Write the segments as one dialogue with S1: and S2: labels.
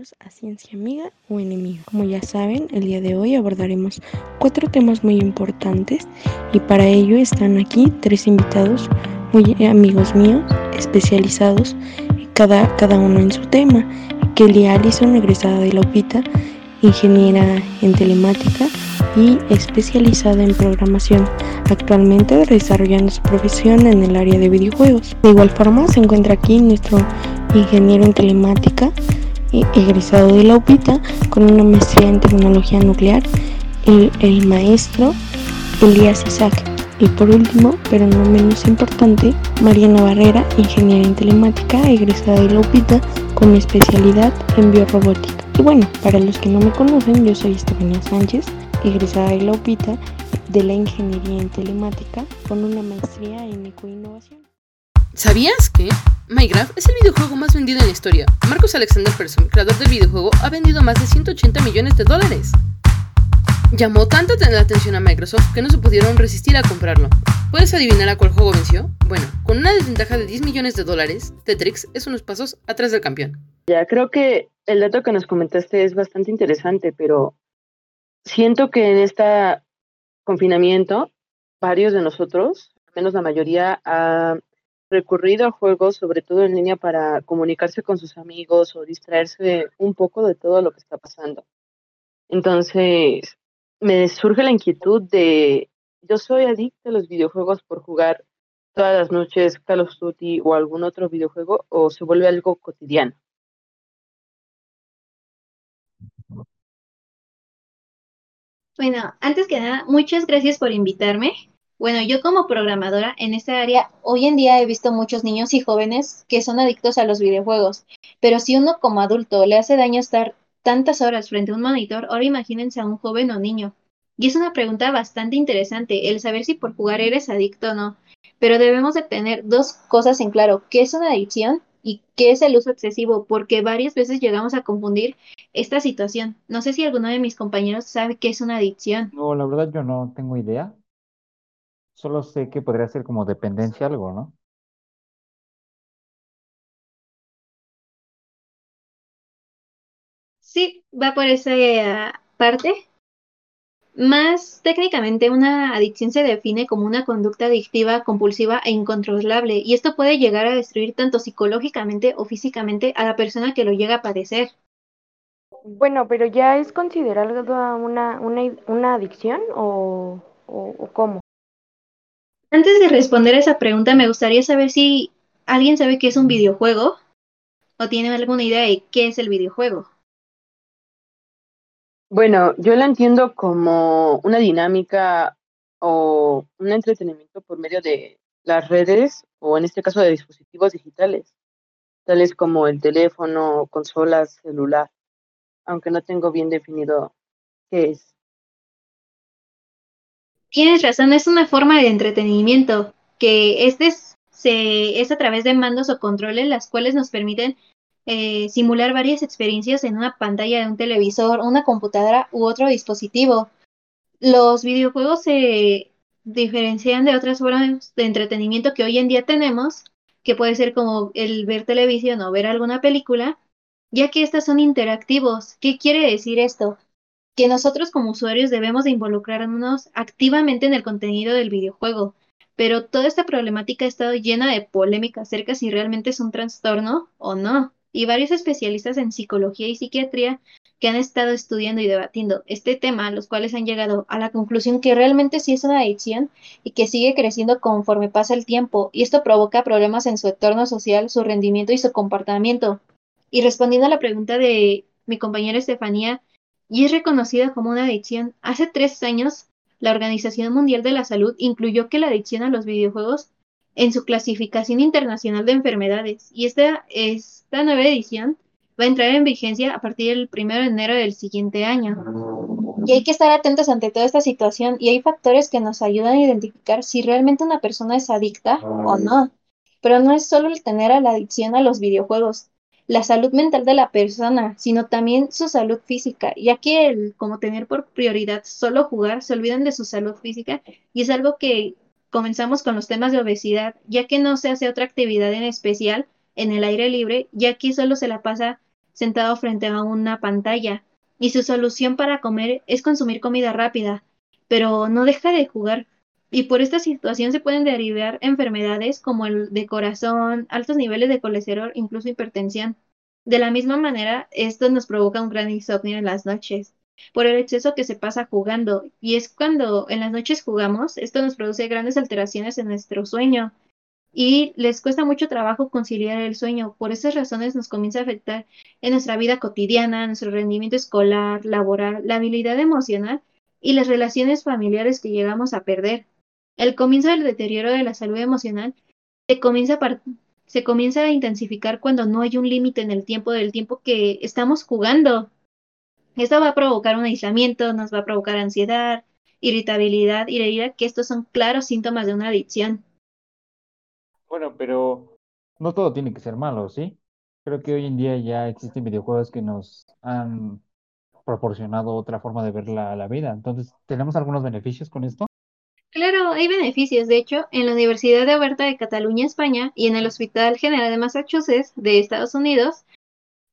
S1: bienvenidos a Ciencia Amiga o Enemiga. Como ya saben, el día de hoy abordaremos cuatro temas muy importantes y para ello están aquí tres invitados muy amigos míos, especializados cada, cada uno en su tema. Kelly Allison, egresada de la UPITA, ingeniera en telemática y especializada en programación, actualmente desarrollando su profesión en el área de videojuegos. De igual forma se encuentra aquí nuestro ingeniero en telemática, egresado de la UPITA con una maestría en tecnología nuclear, el, el maestro Elías Isaac. Y por último, pero no menos importante, Mariana Barrera, ingeniera en telemática, egresada de la UPITA con especialidad en biorrobótica. Y bueno, para los que no me conocen, yo soy Estefanía Sánchez, egresada de la UPITA de la ingeniería en telemática con una maestría en ecoinnovación.
S2: ¿Sabías que Minecraft es el videojuego más vendido en la historia? Marcus Alexander Persson, creador del videojuego, ha vendido más de 180 millones de dólares. Llamó tanto la atención a Microsoft que no se pudieron resistir a comprarlo. ¿Puedes adivinar a cuál juego venció? Bueno, con una desventaja de 10 millones de dólares, Tetrix es unos pasos atrás del campeón.
S3: Ya, creo que el dato que nos comentaste es bastante interesante, pero siento que en este confinamiento, varios de nosotros, al menos la mayoría, ha recurrido a juegos, sobre todo en línea, para comunicarse con sus amigos o distraerse un poco de todo lo que está pasando. Entonces, me surge la inquietud de, yo soy adicta a los videojuegos por jugar todas las noches Call of Duty o algún otro videojuego o se vuelve algo cotidiano.
S4: Bueno, antes que nada, muchas gracias por invitarme. Bueno, yo como programadora en esta área, hoy en día he visto muchos niños y jóvenes que son adictos a los videojuegos, pero si uno como adulto le hace daño estar tantas horas frente a un monitor, ahora imagínense a un joven o niño. Y es una pregunta bastante interesante, el saber si por jugar eres adicto o no. Pero debemos de tener dos cosas en claro, qué es una adicción y qué es el uso excesivo, porque varias veces llegamos a confundir esta situación. No sé si alguno de mis compañeros sabe qué es una adicción.
S5: No, la verdad yo no tengo idea. Solo sé que podría ser como dependencia algo, ¿no?
S4: Sí, va por esa eh, parte. Más técnicamente, una adicción se define como una conducta adictiva, compulsiva e incontrolable, y esto puede llegar a destruir tanto psicológicamente o físicamente a la persona que lo llega a padecer.
S1: Bueno, pero ya es considerado una, una, una adicción o, o cómo?
S4: Antes de responder a esa pregunta, me gustaría saber si alguien sabe qué es un videojuego o tiene alguna idea de qué es el videojuego.
S3: Bueno, yo la entiendo como una dinámica o un entretenimiento por medio de las redes o en este caso de dispositivos digitales, tales como el teléfono, consolas, celular, aunque no tengo bien definido qué es.
S4: Tienes razón, es una forma de entretenimiento que este se, es a través de mandos o controles las cuales nos permiten eh, simular varias experiencias en una pantalla de un televisor, una computadora u otro dispositivo. Los videojuegos se diferencian de otras formas de entretenimiento que hoy en día tenemos, que puede ser como el ver televisión o ver alguna película, ya que estas son interactivos. ¿Qué quiere decir esto? Que nosotros como usuarios debemos de involucrarnos activamente en el contenido del videojuego, pero toda esta problemática ha estado llena de polémica acerca si realmente es un trastorno o no y varios especialistas en psicología y psiquiatría que han estado estudiando y debatiendo este tema, los cuales han llegado a la conclusión que realmente sí es una adicción y que sigue creciendo conforme pasa el tiempo, y esto provoca problemas en su entorno social, su rendimiento y su comportamiento. Y respondiendo a la pregunta de mi compañera Estefanía, y es reconocida como una adicción, hace tres años la Organización Mundial de la Salud incluyó que la adicción a los videojuegos en su clasificación internacional de enfermedades. Y esta, esta nueva edición va a entrar en vigencia a partir del 1 de enero del siguiente año. Y hay que estar atentos ante toda esta situación y hay factores que nos ayudan a identificar si realmente una persona es adicta o no. Pero no es solo el tener a la adicción a los videojuegos, la salud mental de la persona, sino también su salud física, ya que el como tener por prioridad solo jugar, se olvidan de su salud física y es algo que comenzamos con los temas de obesidad, ya que no se hace otra actividad en especial en el aire libre, ya que solo se la pasa sentado frente a una pantalla y su solución para comer es consumir comida rápida, pero no deja de jugar. Y por esta situación se pueden derivar enfermedades como el de corazón, altos niveles de colesterol, incluso hipertensión. De la misma manera, esto nos provoca un gran insomnio en las noches por el exceso que se pasa jugando. Y es cuando en las noches jugamos, esto nos produce grandes alteraciones en nuestro sueño y les cuesta mucho trabajo conciliar el sueño. Por esas razones nos comienza a afectar en nuestra vida cotidiana, nuestro rendimiento escolar, laboral, la habilidad emocional y las relaciones familiares que llegamos a perder. El comienzo del deterioro de la salud emocional se comienza a, se comienza a intensificar cuando no hay un límite en el tiempo del tiempo que estamos jugando. Esto va a provocar un aislamiento, nos va a provocar ansiedad, irritabilidad y diría que estos son claros síntomas de una adicción.
S5: Bueno, pero no todo tiene que ser malo, ¿sí? Creo que hoy en día ya existen videojuegos que nos han proporcionado otra forma de ver la vida. Entonces, ¿tenemos algunos beneficios con esto?
S4: Claro, hay beneficios. De hecho, en la Universidad de Oberta de Cataluña, España, y en el Hospital General de Massachusetts de Estados Unidos,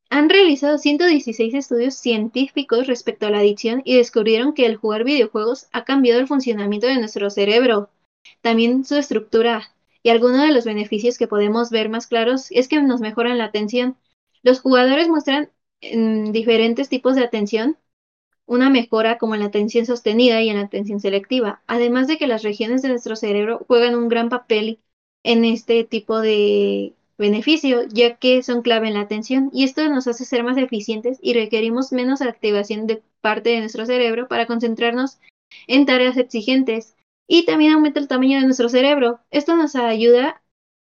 S4: han realizado 116 estudios científicos respecto a la adicción y descubrieron que el jugar videojuegos ha cambiado el funcionamiento de nuestro cerebro, también su estructura, y algunos de los beneficios que podemos ver más claros es que nos mejoran la atención. Los jugadores muestran en diferentes tipos de atención una mejora como en la atención sostenida y en la atención selectiva, además de que las regiones de nuestro cerebro juegan un gran papel en este tipo de beneficio, ya que son clave en la atención y esto nos hace ser más eficientes y requerimos menos activación de parte de nuestro cerebro para concentrarnos en tareas exigentes y también aumenta el tamaño de nuestro cerebro. Esto nos ayuda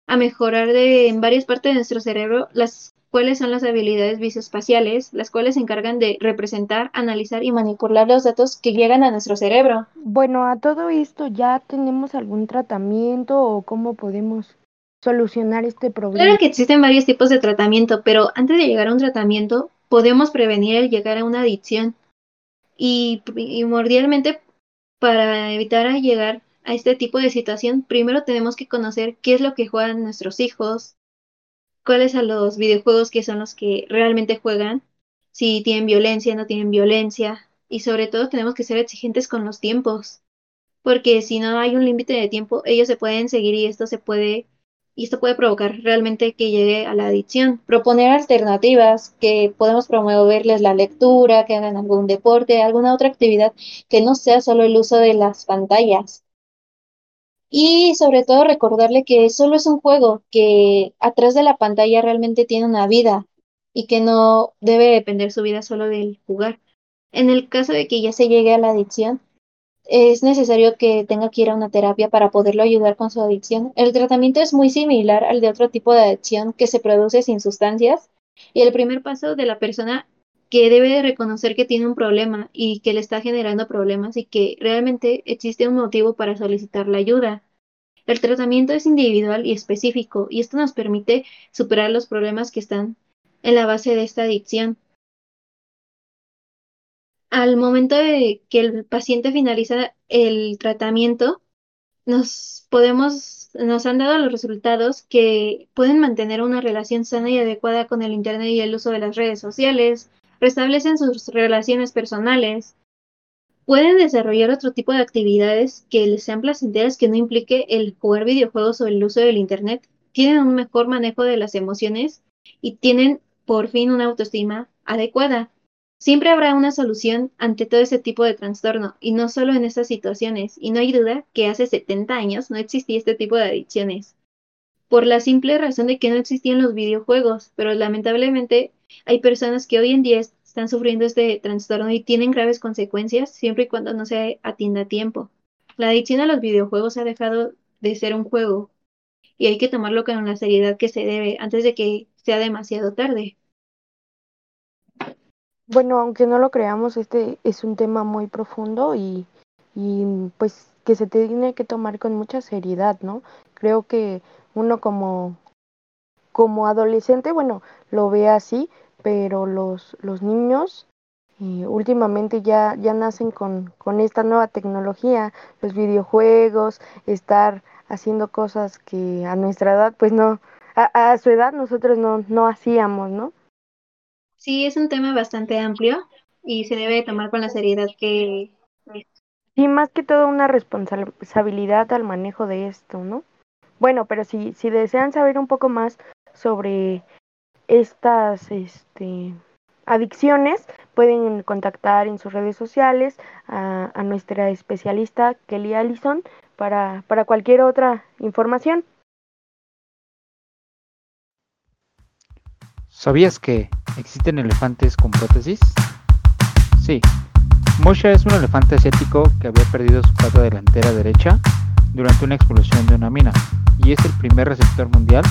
S4: a mejorar de, en varias partes de nuestro cerebro las cuales son las habilidades visoespaciales, las cuales se encargan de representar, analizar y manipular los datos que llegan a nuestro cerebro.
S1: Bueno, a todo esto ya tenemos algún tratamiento o cómo podemos solucionar este problema.
S4: Claro que existen varios tipos de tratamiento, pero antes de llegar a un tratamiento podemos prevenir el llegar a una adicción y primordialmente para evitar llegar a este tipo de situación, primero tenemos que conocer qué es lo que juegan nuestros hijos, cuáles son los videojuegos que son los que realmente juegan, si tienen violencia, no tienen violencia, y sobre todo tenemos que ser exigentes con los tiempos, porque si no hay un límite de tiempo, ellos se pueden seguir y esto se puede y esto puede provocar realmente que llegue a la adicción. Proponer alternativas, que podemos promoverles la lectura, que hagan algún deporte, alguna otra actividad que no sea solo el uso de las pantallas. Y sobre todo recordarle que solo es un juego, que atrás de la pantalla realmente tiene una vida y que no debe depender su vida solo del jugar. En el caso de que ya se llegue a la adicción, es necesario que tenga que ir a una terapia para poderlo ayudar con su adicción. El tratamiento es muy similar al de otro tipo de adicción que se produce sin sustancias y el primer paso de la persona que debe reconocer que tiene un problema y que le está generando problemas y que realmente existe un motivo para solicitar la ayuda. El tratamiento es individual y específico y esto nos permite superar los problemas que están en la base de esta adicción al momento de que el paciente finaliza el tratamiento, nos podemos, nos han dado los resultados que pueden mantener una relación sana y adecuada con el Internet y el uso de las redes sociales, restablecen sus relaciones personales, pueden desarrollar otro tipo de actividades que les sean placenteras que no implique el jugar videojuegos o el uso del Internet, tienen un mejor manejo de las emociones y tienen por fin una autoestima adecuada. Siempre habrá una solución ante todo ese tipo de trastorno, y no solo en estas situaciones, y no hay duda que hace 70 años no existía este tipo de adicciones, por la simple razón de que no existían los videojuegos, pero lamentablemente hay personas que hoy en día están sufriendo este trastorno y tienen graves consecuencias siempre y cuando no se atienda a tiempo. La adicción a los videojuegos ha dejado de ser un juego, y hay que tomarlo con la seriedad que se debe antes de que sea demasiado tarde.
S1: Bueno, aunque no lo creamos, este es un tema muy profundo y, y pues que se tiene que tomar con mucha seriedad, ¿no? Creo que uno como, como adolescente, bueno, lo ve así, pero los, los niños eh, últimamente ya, ya nacen con, con esta nueva tecnología, los videojuegos, estar haciendo cosas que a nuestra edad, pues no, a, a su edad nosotros no, no hacíamos, ¿no?
S4: Sí, es un tema bastante amplio y se debe tomar con la seriedad que
S1: Sí, más que todo una responsabilidad al manejo de esto, ¿no? Bueno, pero si, si desean saber un poco más sobre estas este, adicciones, pueden contactar en sus redes sociales a, nuestra especialista Kelly Allison para, para cualquier otra información.
S5: ¿Sabías que existen elefantes con prótesis? Sí. Mosha es un elefante asiático que había perdido su pata delantera derecha durante una explosión de una mina y es el primer receptor mundial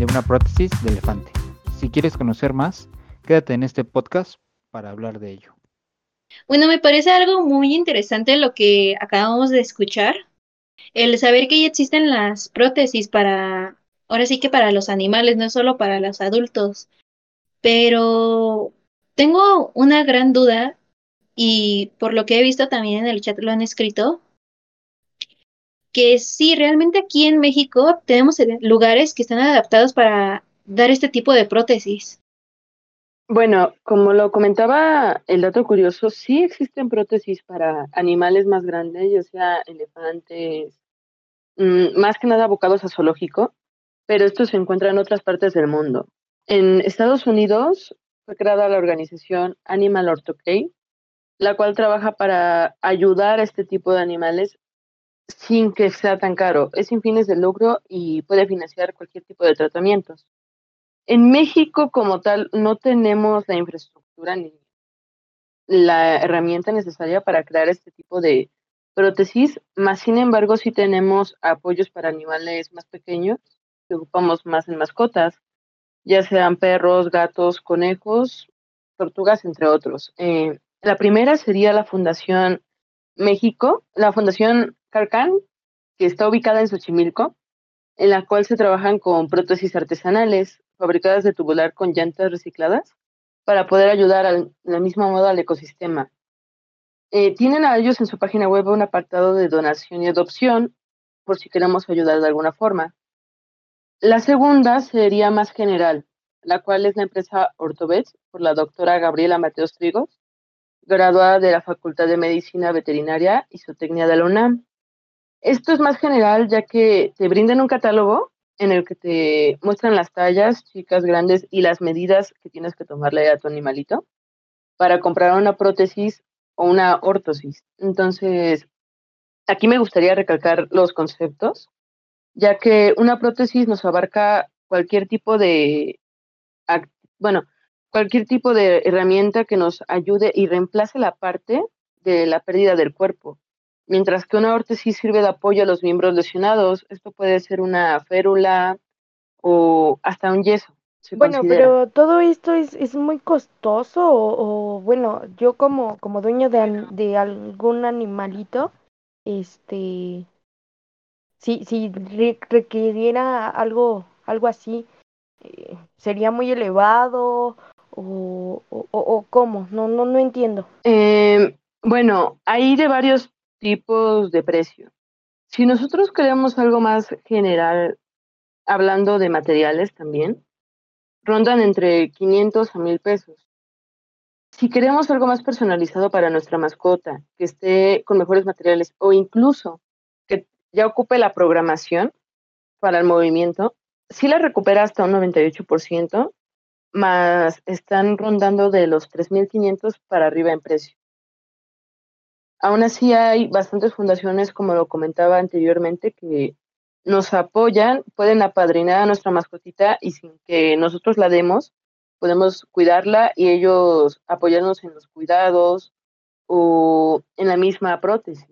S5: de una prótesis de elefante. Si quieres conocer más, quédate en este podcast para hablar de ello.
S4: Bueno, me parece algo muy interesante lo que acabamos de escuchar. El saber que ya existen las prótesis para, ahora sí que para los animales, no solo para los adultos. Pero tengo una gran duda y por lo que he visto también en el chat lo han escrito, que sí, realmente aquí en México tenemos lugares que están adaptados para dar este tipo de prótesis.
S3: Bueno, como lo comentaba el dato curioso, sí existen prótesis para animales más grandes, ya sea elefantes, mm, más que nada abocados a zoológico, pero estos se encuentran en otras partes del mundo. En Estados Unidos fue creada la organización Animal Orthocare, la cual trabaja para ayudar a este tipo de animales sin que sea tan caro. Es sin fines de lucro y puede financiar cualquier tipo de tratamientos. En México, como tal, no tenemos la infraestructura ni la herramienta necesaria para crear este tipo de prótesis, más sin embargo, sí tenemos apoyos para animales más pequeños, que ocupamos más en mascotas, ya sean perros, gatos, conejos, tortugas, entre otros. Eh, la primera sería la Fundación México, la Fundación Carcan, que está ubicada en Xochimilco, en la cual se trabajan con prótesis artesanales fabricadas de tubular con llantas recicladas para poder ayudar al, mismo modo al ecosistema. Eh, tienen a ellos en su página web un apartado de donación y adopción por si queremos ayudar de alguna forma. La segunda sería más general, la cual es la empresa Ortobets por la doctora Gabriela Mateos Trigos, graduada de la Facultad de Medicina Veterinaria y Zootecnia de la UNAM. Esto es más general ya que te brindan un catálogo en el que te muestran las tallas, chicas, grandes y las medidas que tienes que tomarle a tu animalito para comprar una prótesis o una ortosis. Entonces, aquí me gustaría recalcar los conceptos ya que una prótesis nos abarca cualquier tipo de, bueno, cualquier tipo de herramienta que nos ayude y reemplace la parte de la pérdida del cuerpo. Mientras que una órtesis sirve de apoyo a los miembros lesionados, esto puede ser una férula o hasta un yeso.
S1: bueno, pero todo esto es, es muy costoso o, bueno, yo como, como dueño de, de algún animalito, este, si, si requiriera algo, algo así, eh, ¿sería muy elevado o, o, o, cómo? No, no, no entiendo.
S3: Eh, bueno, hay de varios tipos de precio. Si nosotros queremos algo más general, hablando de materiales también, rondan entre 500 a 1000 pesos. Si queremos algo más personalizado para nuestra mascota, que esté con mejores materiales o incluso ya ocupe la programación para el movimiento, sí la recupera hasta un 98%, más están rondando de los 3.500 para arriba en precio. Aún así hay bastantes fundaciones, como lo comentaba anteriormente, que nos apoyan, pueden apadrinar a nuestra mascotita y sin que nosotros la demos, podemos cuidarla y ellos apoyarnos en los cuidados o en la misma prótesis.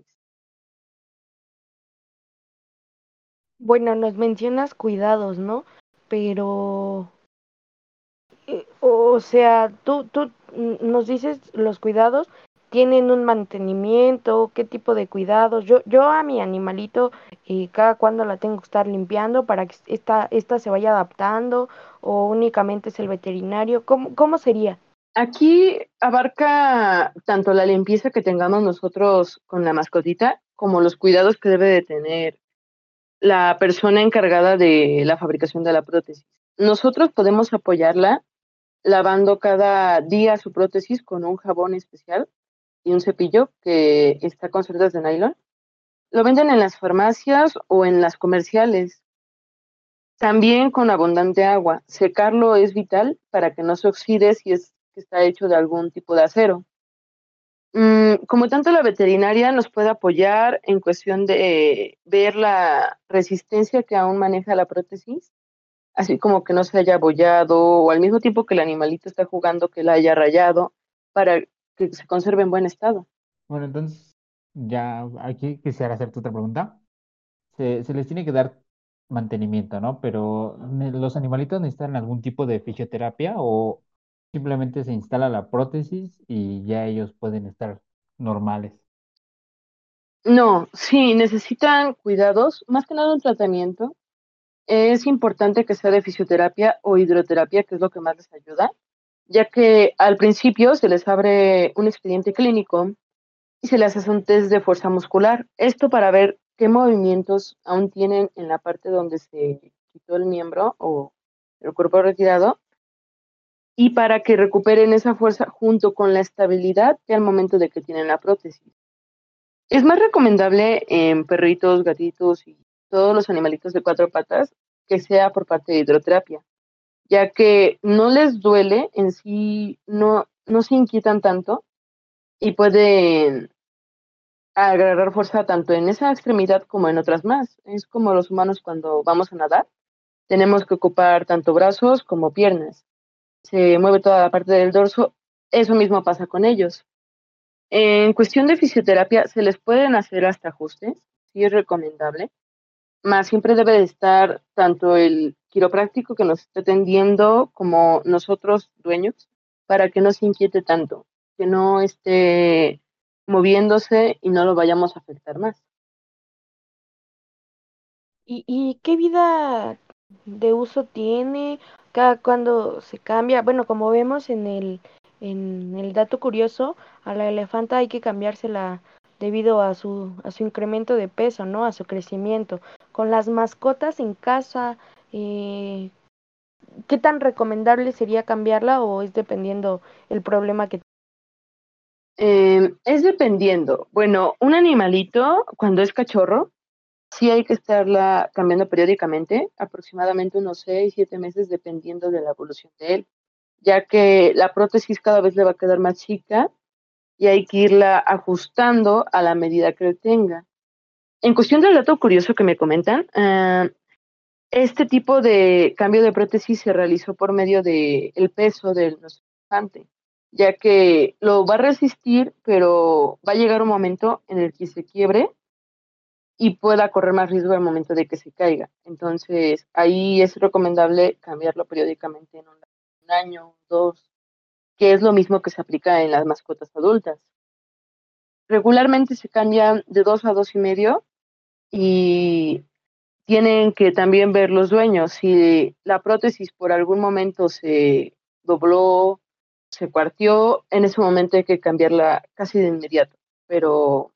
S1: Bueno, nos mencionas cuidados, ¿no? Pero, o sea, tú, tú nos dices los cuidados, tienen un mantenimiento, qué tipo de cuidados. Yo, yo a mi animalito, eh, cada cuando la tengo que estar limpiando para que esta, esta se vaya adaptando, o únicamente es el veterinario, ¿cómo, cómo sería?
S3: Aquí abarca tanto la limpieza que tengamos nosotros con la mascotita, como los cuidados que debe de tener la persona encargada de la fabricación de la prótesis. Nosotros podemos apoyarla lavando cada día su prótesis con un jabón especial y un cepillo que está con cerdas de nylon. Lo venden en las farmacias o en las comerciales. También con abundante agua. Secarlo es vital para que no se oxide si es que está hecho de algún tipo de acero. Mm, como tanto la veterinaria nos puede apoyar en cuestión de ver la resistencia que aún maneja la prótesis, así como que no se haya abollado o al mismo tiempo que el animalito está jugando que la haya rayado para que se conserve en buen estado.
S5: Bueno, entonces ya aquí quisiera hacerte otra pregunta. Se, se les tiene que dar mantenimiento, ¿no? Pero ¿los animalitos necesitan algún tipo de fisioterapia o simplemente se instala la prótesis y ya ellos pueden estar normales?
S3: No, sí, necesitan cuidados, más que nada un tratamiento. Es importante que sea de fisioterapia o hidroterapia, que es lo que más les ayuda, ya que al principio se les abre un expediente clínico y se les hace un test de fuerza muscular. Esto para ver qué movimientos aún tienen en la parte donde se quitó el miembro o el cuerpo retirado y para que recuperen esa fuerza junto con la estabilidad que al momento de que tienen la prótesis. Es más recomendable en perritos, gatitos y todos los animalitos de cuatro patas que sea por parte de hidroterapia, ya que no les duele en sí, no, no se inquietan tanto y pueden agarrar fuerza tanto en esa extremidad como en otras más. Es como los humanos cuando vamos a nadar, tenemos que ocupar tanto brazos como piernas se mueve toda la parte del dorso, eso mismo pasa con ellos. En cuestión de fisioterapia, se les pueden hacer hasta ajustes, sí es recomendable, más siempre debe de estar tanto el quiropráctico que nos esté atendiendo como nosotros dueños para que no se inquiete tanto, que no esté moviéndose y no lo vayamos a afectar más.
S1: ¿Y, y qué vida de uso tiene? cada cuando se cambia, bueno, como vemos en el, en el dato curioso, a la elefanta hay que cambiársela debido a su, a su incremento de peso, ¿no? A su crecimiento. Con las mascotas en casa, eh, ¿qué tan recomendable sería cambiarla o es dependiendo el problema que
S3: eh, es dependiendo. Bueno, un animalito cuando es cachorro Sí hay que estarla cambiando periódicamente, aproximadamente unos 6, 7 meses dependiendo de la evolución de él, ya que la prótesis cada vez le va a quedar más chica y hay que irla ajustando a la medida que tenga. En cuestión del dato curioso que me comentan, ah, este tipo de cambio de prótesis se realizó por medio del el peso del elefante, ya que lo va a resistir, pero va a llegar un momento en el que se quiebre y pueda correr más riesgo al momento de que se caiga. Entonces, ahí es recomendable cambiarlo periódicamente en un, año, dos, que es lo mismo que se aplica en las mascotas adultas. Regularmente se cambian de dos a dos y medio y tienen que también ver los dueños. Si la prótesis por algún momento se dobló, se partió, en ese momento hay que cambiarla casi de inmediato. Pero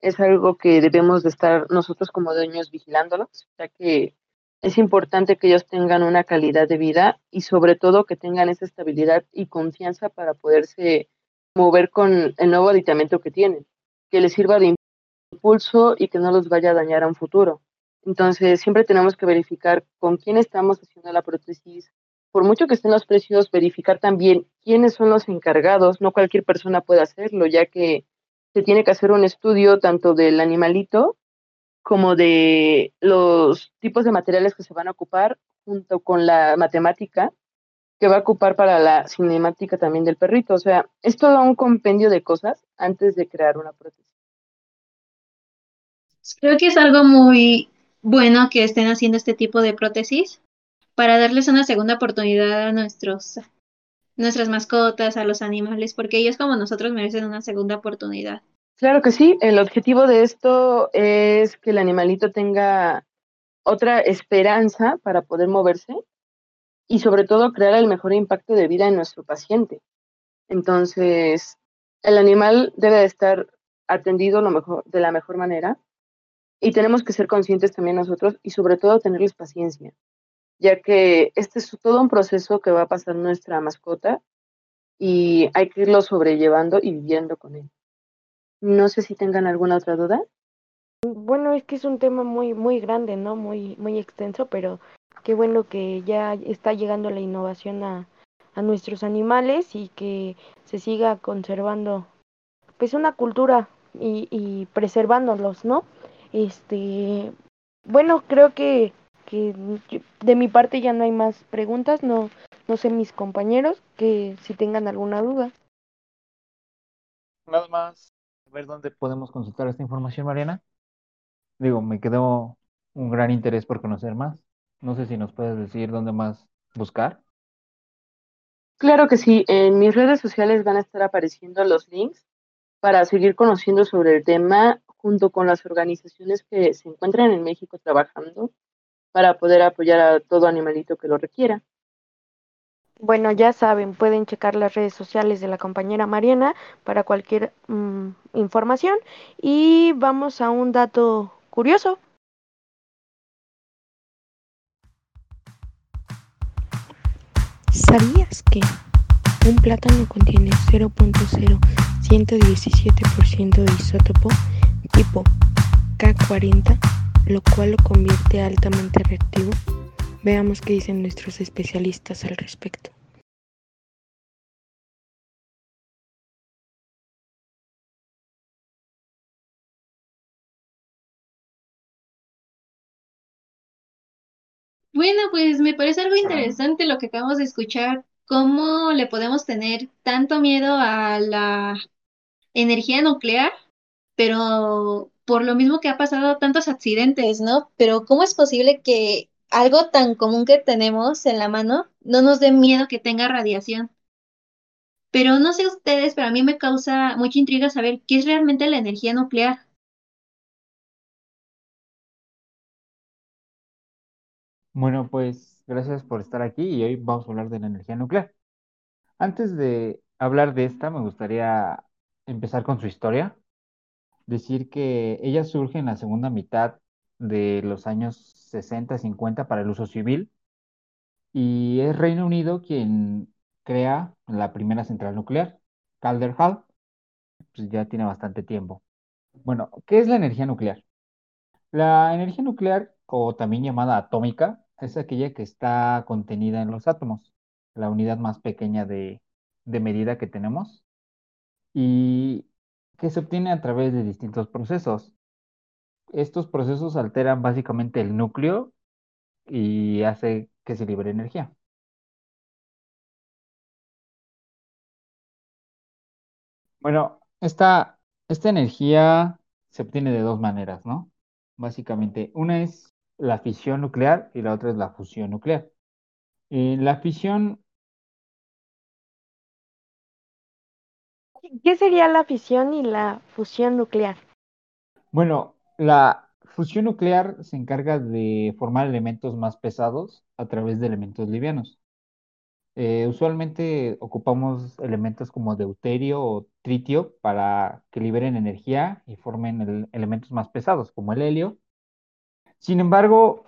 S3: es algo que debemos de estar nosotros como dueños vigilándolos, ya que es importante que ellos tengan una calidad de vida y sobre todo que tengan esa estabilidad y confianza para poderse mover con el nuevo aditamento que tienen, que les sirva de impulso y que no los vaya a dañar a un futuro. Entonces, siempre tenemos que verificar con quién estamos haciendo la prótesis. Por mucho que estén los precios, verificar también quiénes son los encargados. No cualquier persona puede hacerlo, ya que se tiene que hacer un estudio tanto del animalito como de los tipos de materiales que se van a ocupar junto con la matemática que va a ocupar para la cinemática también del perrito. O sea, es todo un compendio de cosas antes de crear una prótesis.
S4: Creo que es algo muy bueno que estén haciendo este tipo de prótesis para darles una segunda oportunidad a nuestros nuestras mascotas, a los animales, porque ellos como nosotros merecen una segunda oportunidad.
S3: Claro que sí, el objetivo de esto es que el animalito tenga otra esperanza para poder moverse y sobre todo crear el mejor impacto de vida en nuestro paciente. Entonces, el animal debe estar atendido lo mejor, de la mejor manera y tenemos que ser conscientes también nosotros y sobre todo tenerles paciencia, ya que este es todo un proceso que va a pasar nuestra mascota y hay que irlo sobrellevando y viviendo con él. No sé si tengan alguna otra duda.
S1: Bueno, es que es un tema muy, muy grande, ¿no? Muy, muy extenso, pero qué bueno que ya está llegando la innovación a, a nuestros animales y que se siga conservando, pues, una cultura y, y preservándolos, ¿no? Este, bueno, creo que, que de mi parte ya no hay más preguntas, no, no sé mis compañeros que si tengan alguna duda.
S5: Nada más, ver dónde podemos consultar esta información, Mariana. Digo, me quedó un gran interés por conocer más. No sé si nos puedes decir dónde más buscar.
S3: Claro que sí, en mis redes sociales van a estar apareciendo los links para seguir conociendo sobre el tema junto con las organizaciones que se encuentran en México trabajando para poder apoyar a todo animalito que lo requiera.
S1: Bueno, ya saben, pueden checar las redes sociales de la compañera Mariana para cualquier mm, información y vamos a un dato curioso. ¿Sabías que un plátano contiene 0.0117% de isótopo tipo K40, lo cual lo convierte altamente reactivo? Veamos qué dicen nuestros especialistas al respecto.
S4: Bueno, pues me parece algo interesante lo que acabamos de escuchar, cómo le podemos tener tanto miedo a la energía nuclear, pero por lo mismo que ha pasado tantos accidentes, ¿no? Pero ¿cómo es posible que algo tan común que tenemos en la mano no nos dé miedo que tenga radiación? Pero no sé ustedes, pero a mí me causa mucha intriga saber qué es realmente la energía nuclear.
S5: Bueno, pues gracias por estar aquí y hoy vamos a hablar de la energía nuclear. Antes de hablar de esta, me gustaría empezar con su historia. Decir que ella surge en la segunda mitad de los años 60, 50 para el uso civil y es Reino Unido quien crea la primera central nuclear, Calder Hall, pues ya tiene bastante tiempo. Bueno, ¿qué es la energía nuclear? La energía nuclear, o también llamada atómica, es aquella que está contenida en los átomos, la unidad más pequeña de, medida que tenemos, y que se obtiene a través de distintos procesos. Estos procesos alteran básicamente el núcleo y hace que se libere energía. Bueno, esta, esta energía se obtiene de dos maneras, ¿no? Básicamente, una es la fisión nuclear y la otra es la fusión nuclear. Eh, la fisión,
S1: ¿Qué sería la fisión y la fusión nuclear?
S5: bueno, la fusión nuclear se encarga de formar elementos más pesados a través de elementos livianos. Eh, usualmente ocupamos elementos como deuterio o tritio para que liberen energía y formen el- elementos más pesados, como el helio. Sin embargo,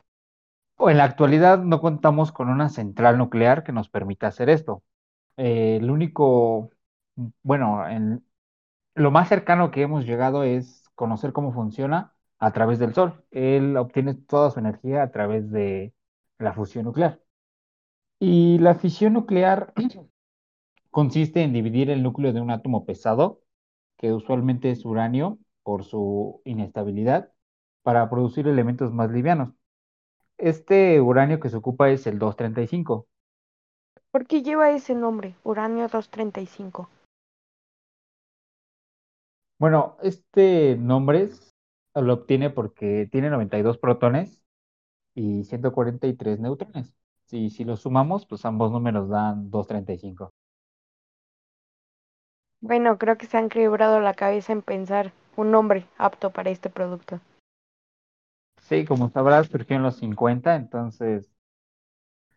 S5: en la actualidad no contamos con una central nuclear que nos permita hacer esto. Eh, el único, bueno, en- lo más cercano que hemos llegado es conocer cómo funciona a través del Sol. Él obtiene toda su energía a través de la fusión nuclear. Y la fisión nuclear consiste en dividir el núcleo de un átomo pesado, que usualmente es uranio por su inestabilidad, para producir elementos más livianos. Este uranio que se ocupa es el 235.
S1: ¿Por qué lleva ese nombre, uranio 235?
S5: Bueno, este nombre es- lo obtiene porque tiene 92 protones y 143 neutrones. Si, si los sumamos, pues ambos números dan 235.
S1: Bueno, creo que se han quebrado la cabeza en pensar un nombre apto para este producto.
S5: Sí, como sabrás, surgió en los 50, entonces,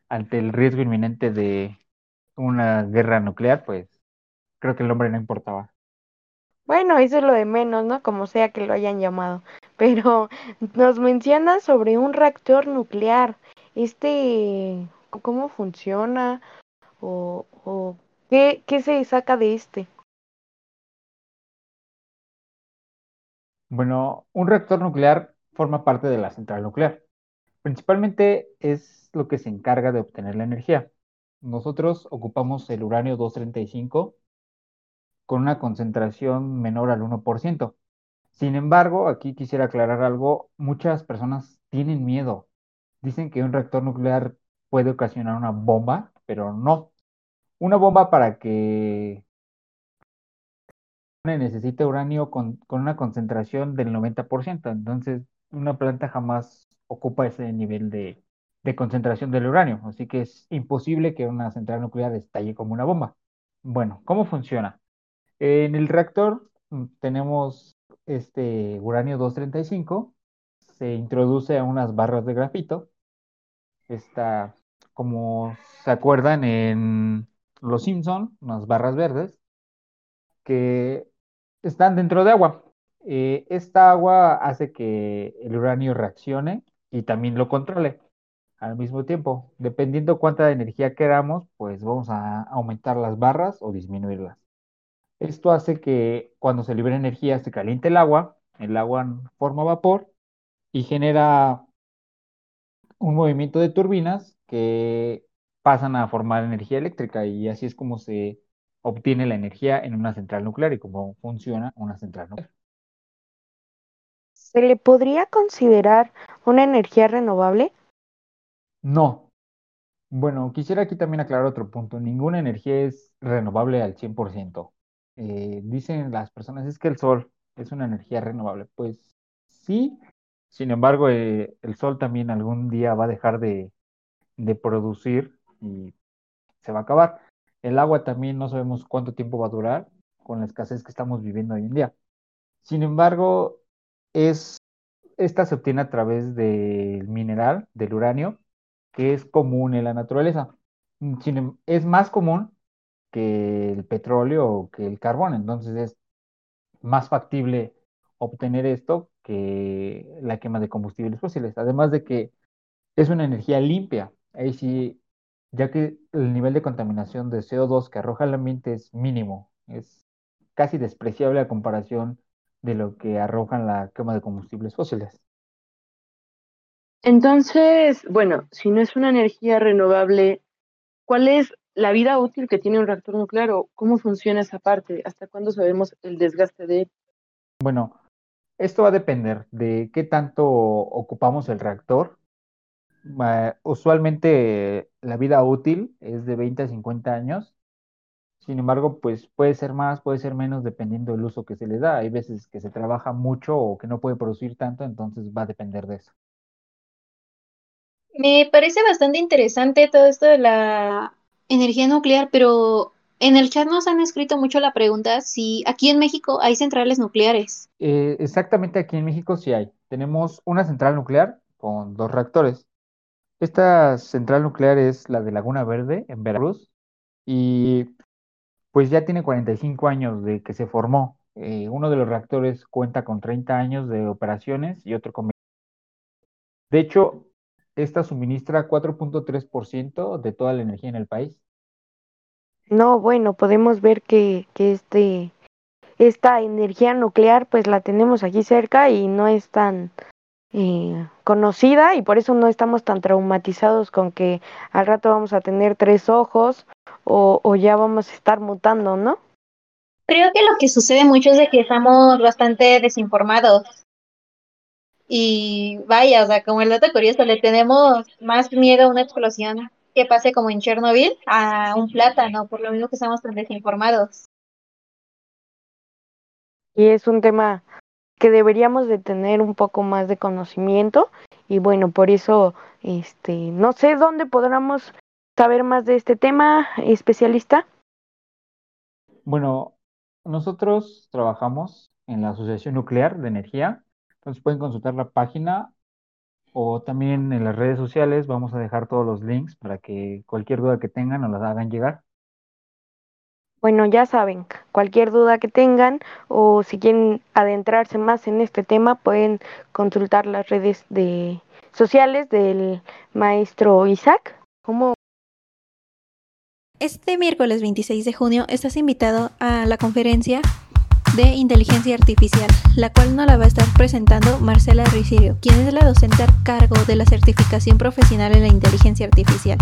S5: ante el riesgo inminente de una guerra nuclear, pues creo que el nombre no importaba.
S1: Bueno, eso es lo de menos, ¿no? Como sea que lo hayan llamado. Pero nos menciona sobre un reactor nuclear. este, cómo funciona o, o qué, qué se saca de este.
S5: Bueno, un reactor nuclear forma parte de la central nuclear. Principalmente es lo que se encarga de obtener la energía. Nosotros ocupamos el uranio 235 con una concentración menor al 1%. Sin embargo, aquí quisiera aclarar algo, muchas personas tienen miedo. Dicen que un reactor nuclear puede ocasionar una bomba, pero no. Una bomba para que necesita uranio con, una concentración del 90%. Entonces, una planta jamás ocupa ese nivel de, de concentración del uranio. Así que es imposible que una central nuclear estalle como una bomba. Bueno, ¿cómo funciona? En el reactor mm, tenemos este uranio 235, se introduce a unas barras de grafito. Está, como se acuerdan en Los Simpson, unas barras verdes, que están dentro de agua. Eh, esta agua hace que el uranio reaccione y también lo controle al mismo tiempo. Dependiendo cuánta energía queramos, pues vamos a aumentar las barras o disminuirlas. Esto hace que cuando se libere energía se caliente el agua, el agua forma vapor y genera un movimiento de turbinas que pasan a formar energía eléctrica y así es como se obtiene la energía en una central nuclear y cómo funciona una central nuclear.
S1: ¿Se le podría considerar una energía renovable?
S5: No. Bueno, quisiera aquí también aclarar otro punto. Ninguna energía es renovable al 100%. Eh, dicen las personas, es que el sol es una energía renovable. Pues sí, sin embargo, eh, el sol también algún día va a dejar de, de producir y se va a acabar. El agua también no sabemos cuánto tiempo va a durar con la escasez que estamos viviendo hoy en día. Sin embargo, es, esta se obtiene a través del mineral, del uranio, que es común en la naturaleza. Em, es más común que el petróleo o que el carbón, entonces es más factible obtener esto que la quema de combustibles fósiles. Además de que es una energía limpia. Ahí sí ya que el nivel de contaminación de CO2 que arroja el ambiente es mínimo, es casi despreciable a comparación de lo que arrojan la quema de combustibles fósiles.
S3: Entonces, bueno, si no es una energía renovable, ¿cuál es la vida útil que tiene un reactor nuclear o cómo funciona esa parte? ¿Hasta cuándo sabemos el desgaste de él?
S5: Bueno, esto va a depender de qué tanto ocupamos el reactor usualmente la vida útil es de 20 a 50 años. Sin embargo, pues puede ser más, puede ser menos dependiendo del uso que se le da. Hay veces que se trabaja mucho o que no puede producir tanto, entonces va a depender de eso.
S4: Me parece bastante interesante todo esto de la energía nuclear, pero en el chat nos han escrito mucho la pregunta si aquí en México hay centrales nucleares.
S5: Eh, exactamente aquí en México sí hay. Tenemos una central nuclear con dos reactores. Esta central nuclear es la de Laguna Verde, en Veracruz, y pues ya tiene 45 años de que se formó. Eh, uno de los reactores cuenta con 30 años de operaciones y otro con... De hecho, esta suministra 4.3% de toda la energía en el país.
S1: No, bueno, podemos ver que, que este, esta energía nuclear pues la tenemos aquí cerca y no es tan, eh, conocida y por eso no estamos tan traumatizados con que al rato vamos a tener tres ojos o, o ya vamos a estar mutando, ¿no?
S4: Creo que lo que sucede mucho es de que estamos bastante desinformados. Y vaya, o sea, como el dato curioso, le tenemos más miedo a una explosión que pase como en Chernobyl a un plátano, por lo mismo que estamos tan desinformados.
S1: Y es un tema que deberíamos de tener un poco más de conocimiento y bueno, por eso este no sé dónde podríamos saber más de este tema, especialista.
S5: Bueno, nosotros trabajamos en la Asociación Nuclear de Energía, entonces pueden consultar la página o también en las redes sociales vamos a dejar todos los links para que cualquier duda que tengan nos la hagan llegar.
S1: Bueno, ya saben, cualquier duda que tengan o si quieren adentrarse más en este tema, pueden consultar las redes de sociales del maestro Isaac. ¿Cómo?
S4: Este miércoles 26 de junio estás invitado a la conferencia de inteligencia artificial, la cual nos la va a estar presentando Marcela Ricirio, quien es la docente a cargo de la certificación profesional en la inteligencia artificial.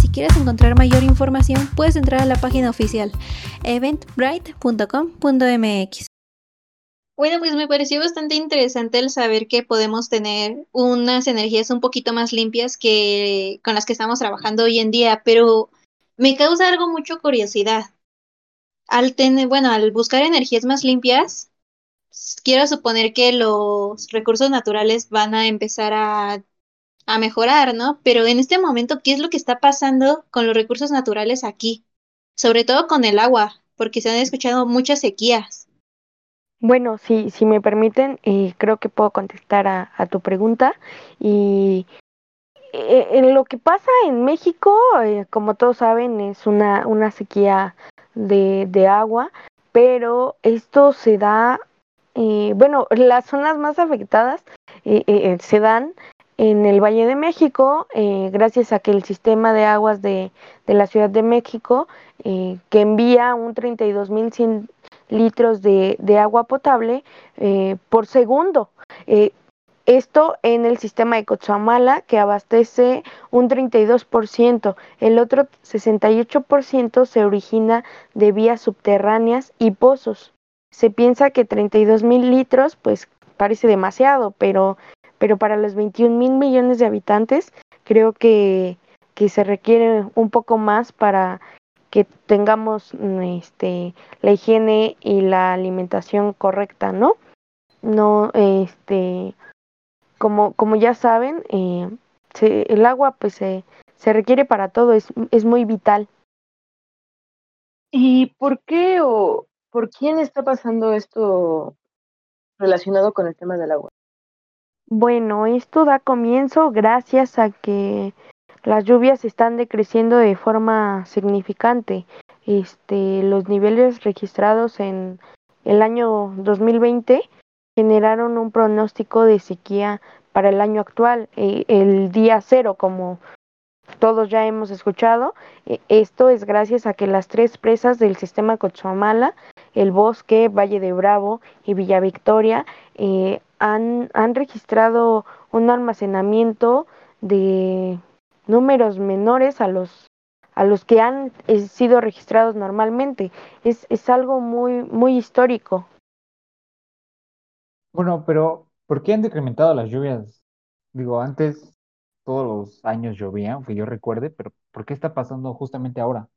S4: Si quieres encontrar mayor información, puedes entrar a la página oficial eventbrite.com.mx. Bueno, pues me pareció bastante interesante el saber que podemos tener unas energías un poquito más limpias que con las que estamos trabajando hoy en día, pero me causa algo mucho curiosidad al tener, bueno, al buscar energías más limpias, quiero suponer que los recursos naturales van a empezar a, a mejorar, ¿no? Pero en este momento, ¿qué es lo que está pasando con los recursos naturales aquí? Sobre todo con el agua, porque se han escuchado muchas sequías.
S1: Bueno, si, si me permiten, eh, creo que puedo contestar a, a tu pregunta. Y eh, en lo que pasa en México, eh, como todos saben, es una, una sequía de, de agua, pero esto se da, eh, bueno, las zonas más afectadas eh, eh, se dan en el Valle de México, gracias a que el sistema de aguas de, de la Ciudad de México, que envía un 32.100 litros de, de agua potable por segundo. Esto en el sistema de Cochamala, que abastece un 32%. El otro 68% se origina de vías subterráneas y pozos. Se piensa que 32 mil litros, pues parece demasiado, pero, pero para los 21 mil millones de habitantes, creo que, que se requiere un poco más para que tengamos este, la higiene y la alimentación correcta, ¿no? No, este, como, como ya saben, eh, se, el agua pues se, se requiere para todo, es, es muy vital.
S3: ¿Y por qué o por quién está pasando esto relacionado con el tema del agua?
S1: Bueno, esto da comienzo gracias a que las lluvias están decreciendo de forma significante. Este, los niveles registrados en el año 2020 generaron un pronóstico de sequía para el año actual, eh, el día cero, como todos ya hemos escuchado. Eh, esto es gracias a que las tres presas del sistema Cochamala, el Bosque, Valle de Bravo y Villa Victoria, eh, han, han registrado un almacenamiento de números menores a los a los que han sido registrados normalmente. Es, es algo muy, muy histórico.
S5: Bueno, pero ¿por qué han decrementado las lluvias? Digo, antes todos los años llovía, aunque yo recuerde, pero ¿por qué está pasando justamente ahora?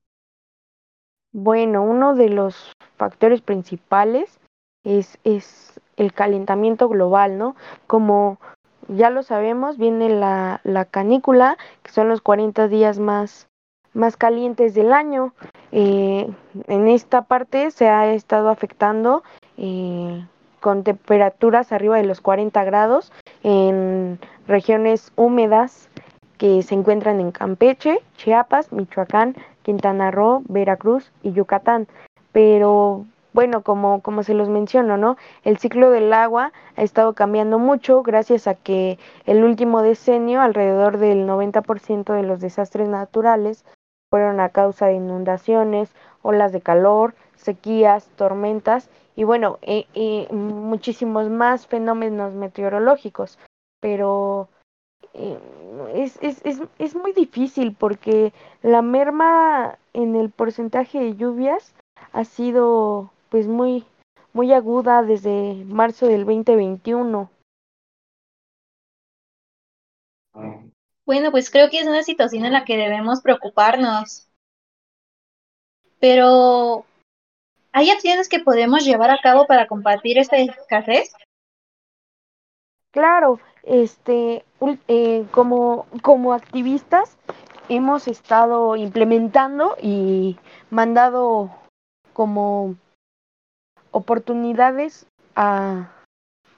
S1: Bueno, uno de los factores principales es, es el calentamiento global, ¿no? Como ya lo sabemos, viene la, la canícula, que son los 40 días más, más calientes del año. Eh, en esta parte se ha estado afectando eh, con temperaturas arriba de los 40 grados en regiones húmedas que se encuentran en Campeche, Chiapas, Michoacán, Quintana Roo, Veracruz y Yucatán. Pero bueno, como, se los menciono, ¿no? El ciclo del agua ha estado cambiando mucho gracias a que el último decenio alrededor del 90% de los desastres naturales fueron a causa de inundaciones, olas de calor, sequías, tormentas y bueno, muchísimos más fenómenos meteorológicos, pero eh, es, es, es, es muy difícil porque la merma en el porcentaje de lluvias ha sido pues muy muy aguda desde marzo del 2021.
S4: Bueno, pues creo que es una situación en la que debemos preocuparnos. Pero ¿Hay acciones que podemos llevar a cabo para combatir esta escasez?
S1: Claro, este, eh, como, como activistas hemos estado implementando y mandado como oportunidades a,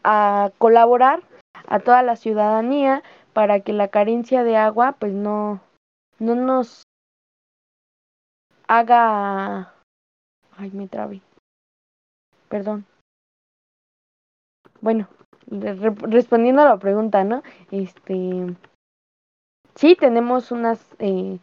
S1: a colaborar a toda la ciudadanía para que la carencia de agua pues no, no nos haga Ay, me trabé. Perdón. Bueno, respondiendo a la pregunta, ¿no? Este, sí, tenemos unas eh,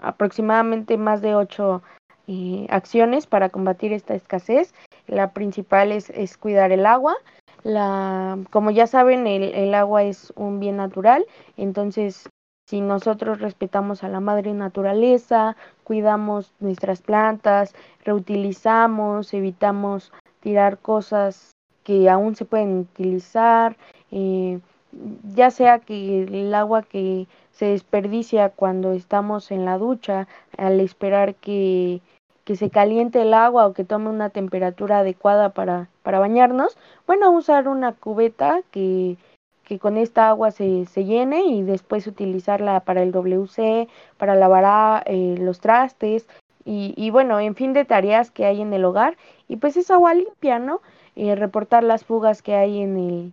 S1: aproximadamente más de ocho eh, acciones para combatir esta escasez. La principal es, cuidar el agua. La, como ya saben, el agua es un bien natural, entonces si nosotros respetamos a la madre naturaleza, cuidamos nuestras plantas, reutilizamos, evitamos tirar cosas que aún se pueden utilizar, eh, ya sea que el agua que se desperdicia cuando estamos en la ducha, al esperar que, que se caliente el agua o que tome una temperatura adecuada para, para bañarnos, bueno, usar una cubeta que, que con esta agua se, se llene y después utilizarla para el WC, para lavar eh, los trastes y, y, bueno, en fin de tareas que hay en el hogar y pues es agua limpia, ¿no? Eh, reportar las fugas que hay en el,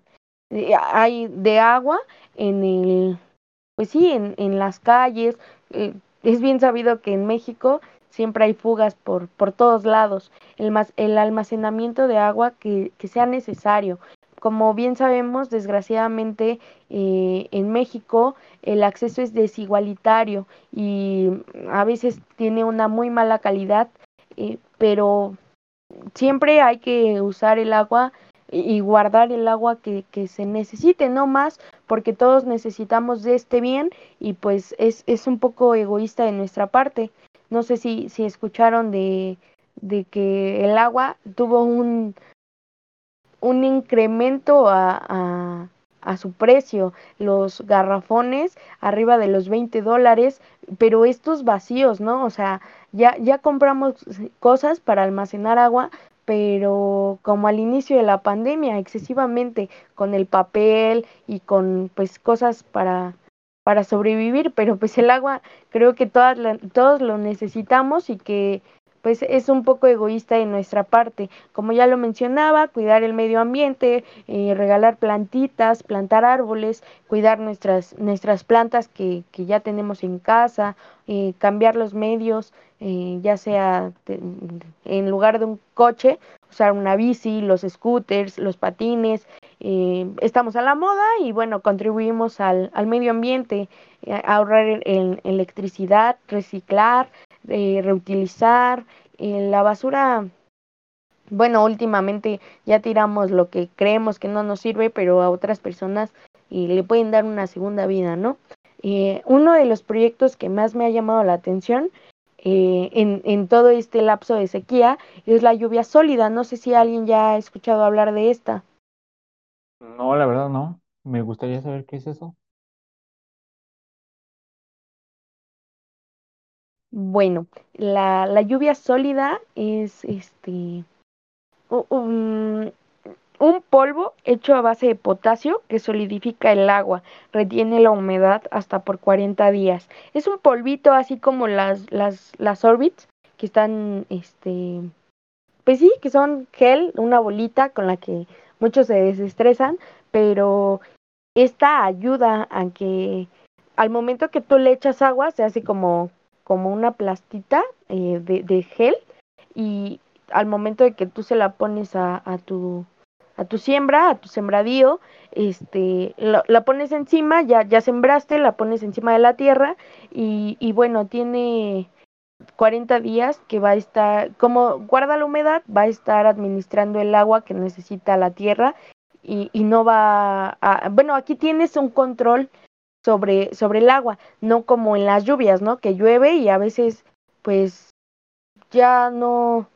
S1: eh, hay de agua en el, pues sí, en, en las calles. Eh, es bien sabido que en México siempre hay fugas por, por todos lados. El, el almacenamiento de agua que, que sea necesario. Como bien sabemos, desgraciadamente eh, en México el acceso es desigualitario y a veces tiene una muy mala calidad, eh, pero siempre hay que usar el agua y guardar el agua que, que, se necesite, no más, porque todos necesitamos de este bien y pues es, es un poco egoísta de nuestra parte. No sé si, si escucharon de, de que el agua tuvo un, un incremento a, a, a su precio, los garrafones arriba de los 20 dólares, pero estos vacíos, ¿no? O sea, ya, ya compramos cosas para almacenar agua, pero como al inicio de la pandemia, excesivamente con el papel y con pues cosas para para sobrevivir, pero pues el agua creo que todas todos lo necesitamos y que pues es un poco egoísta de nuestra parte. Como ya lo mencionaba, cuidar el medio ambiente, eh, regalar plantitas, plantar árboles, cuidar nuestras, nuestras plantas que, que ya tenemos en casa, eh, cambiar los medios, eh, ya sea en lugar de un coche, usar una bici, los scooters, los patines. Eh, estamos a la moda y bueno, contribuimos al, al medio ambiente, eh, ahorrar electricidad, reciclar, eh, reutilizar. la basura, bueno, últimamente ya tiramos lo que creemos que no nos sirve, pero a otras personas le pueden dar una segunda vida, ¿no? uno de los proyectos que más me ha llamado la atención eh, en, en, todo este lapso de sequía es la lluvia sólida. No sé si alguien ya ha escuchado hablar de esta.
S5: No, la verdad no. Me gustaría saber qué es eso.
S1: Bueno, la, la lluvia sólida es este um, un polvo hecho a base de potasio que solidifica el agua, retiene la humedad hasta por 40 días. Es un polvito así como las, las, las Orbits, que están, este, pues sí, que son gel, una bolita con la que muchos se desestresan, pero esta ayuda a que al momento que tú le echas agua se hace como, como una plastita eh, de, gel y al momento de que tú se la pones a, a tu a tu siembra, a tu sembradío, este, la, la, pones encima, ya, ya sembraste, la pones encima de la tierra y, y bueno, tiene 40 días que va a estar, como guarda la humedad, va a estar administrando el agua que necesita la tierra y, y no va a, bueno, aquí tienes un control sobre, sobre el agua, no como en las lluvias, ¿no? Que llueve y a veces pues ya no,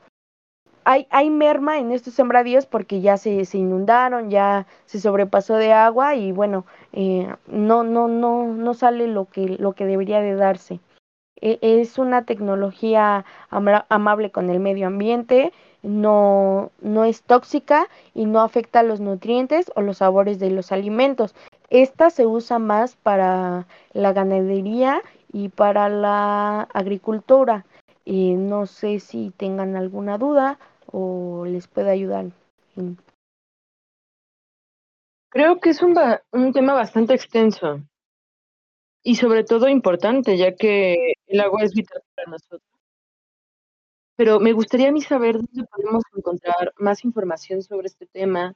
S1: hay, hay merma en estos sembradíos porque ya se, se inundaron, ya se sobrepasó de agua y bueno, eh, no, no, no, no sale lo que, lo que debería de darse. E, es una tecnología ama amable con el medio ambiente, no, no es tóxica y no afecta los nutrientes o los sabores de los alimentos. Esta se usa más para la ganadería y para la agricultura. No sé si tengan alguna duda o les puede ayudar?
S3: Creo que es un, un tema bastante extenso y sobre todo importante, ya que el agua es vital para nosotros. Pero me gustaría a mí saber dónde podemos encontrar más información sobre este tema,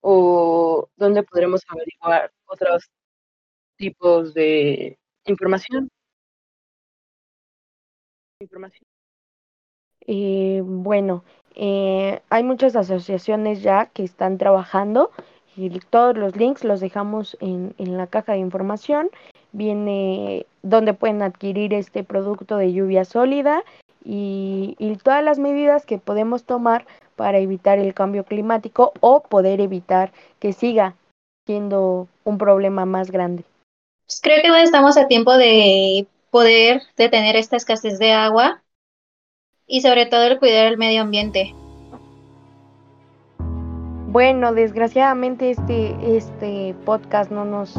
S3: o dónde podremos averiguar otros tipos de información. información.
S1: Eh, bueno, eh, hay muchas asociaciones ya que están trabajando y todos los links los dejamos en, en la caja de información. Viene donde pueden adquirir este producto de lluvia sólida y, y todas las medidas que podemos tomar para evitar el cambio climático o poder evitar que siga siendo un problema más grande.
S4: Pues creo que estamos a tiempo de poder detener esta escasez de agua y sobre todo el cuidar el medio ambiente.
S1: Bueno, desgraciadamente este, este podcast no nos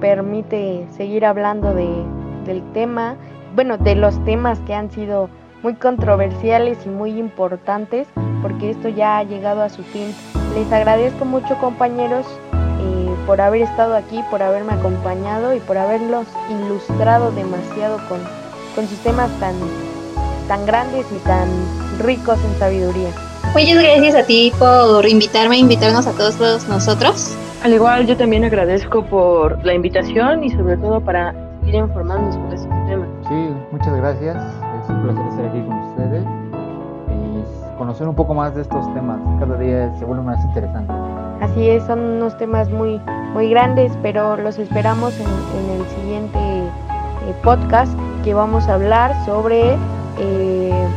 S1: permite seguir hablando de, del tema, bueno, de los temas que han sido muy controversiales y muy importantes, porque esto ya ha llegado a su fin. Les agradezco mucho compañeros eh, por haber estado aquí, por haberme acompañado y por haberlos ilustrado demasiado con, con sus temas tan, tan grandes y tan ricos en sabiduría.
S4: Muchas gracias a ti por invitarme, invitarnos a todos nosotros.
S3: Al igual, yo también agradezco por la invitación y sobre todo para ir informándonos sobre este tema.
S5: Sí, muchas gracias. Un placer estar aquí con ustedes y conocer un poco más de estos temas. Cada día se vuelve más interesante.
S1: Así es, son unos temas muy, muy grandes, pero los esperamos en, en el siguiente eh, podcast que vamos a hablar sobre eh,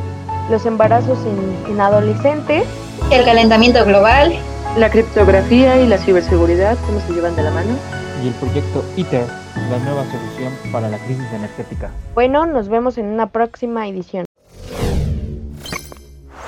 S1: los embarazos en, en adolescentes.
S4: El calentamiento global.
S3: La criptografía y la ciberseguridad, cómo se llevan de la mano.
S5: Y el proyecto ITER, la nueva solución para la crisis energética.
S1: Bueno, nos vemos en una próxima edición.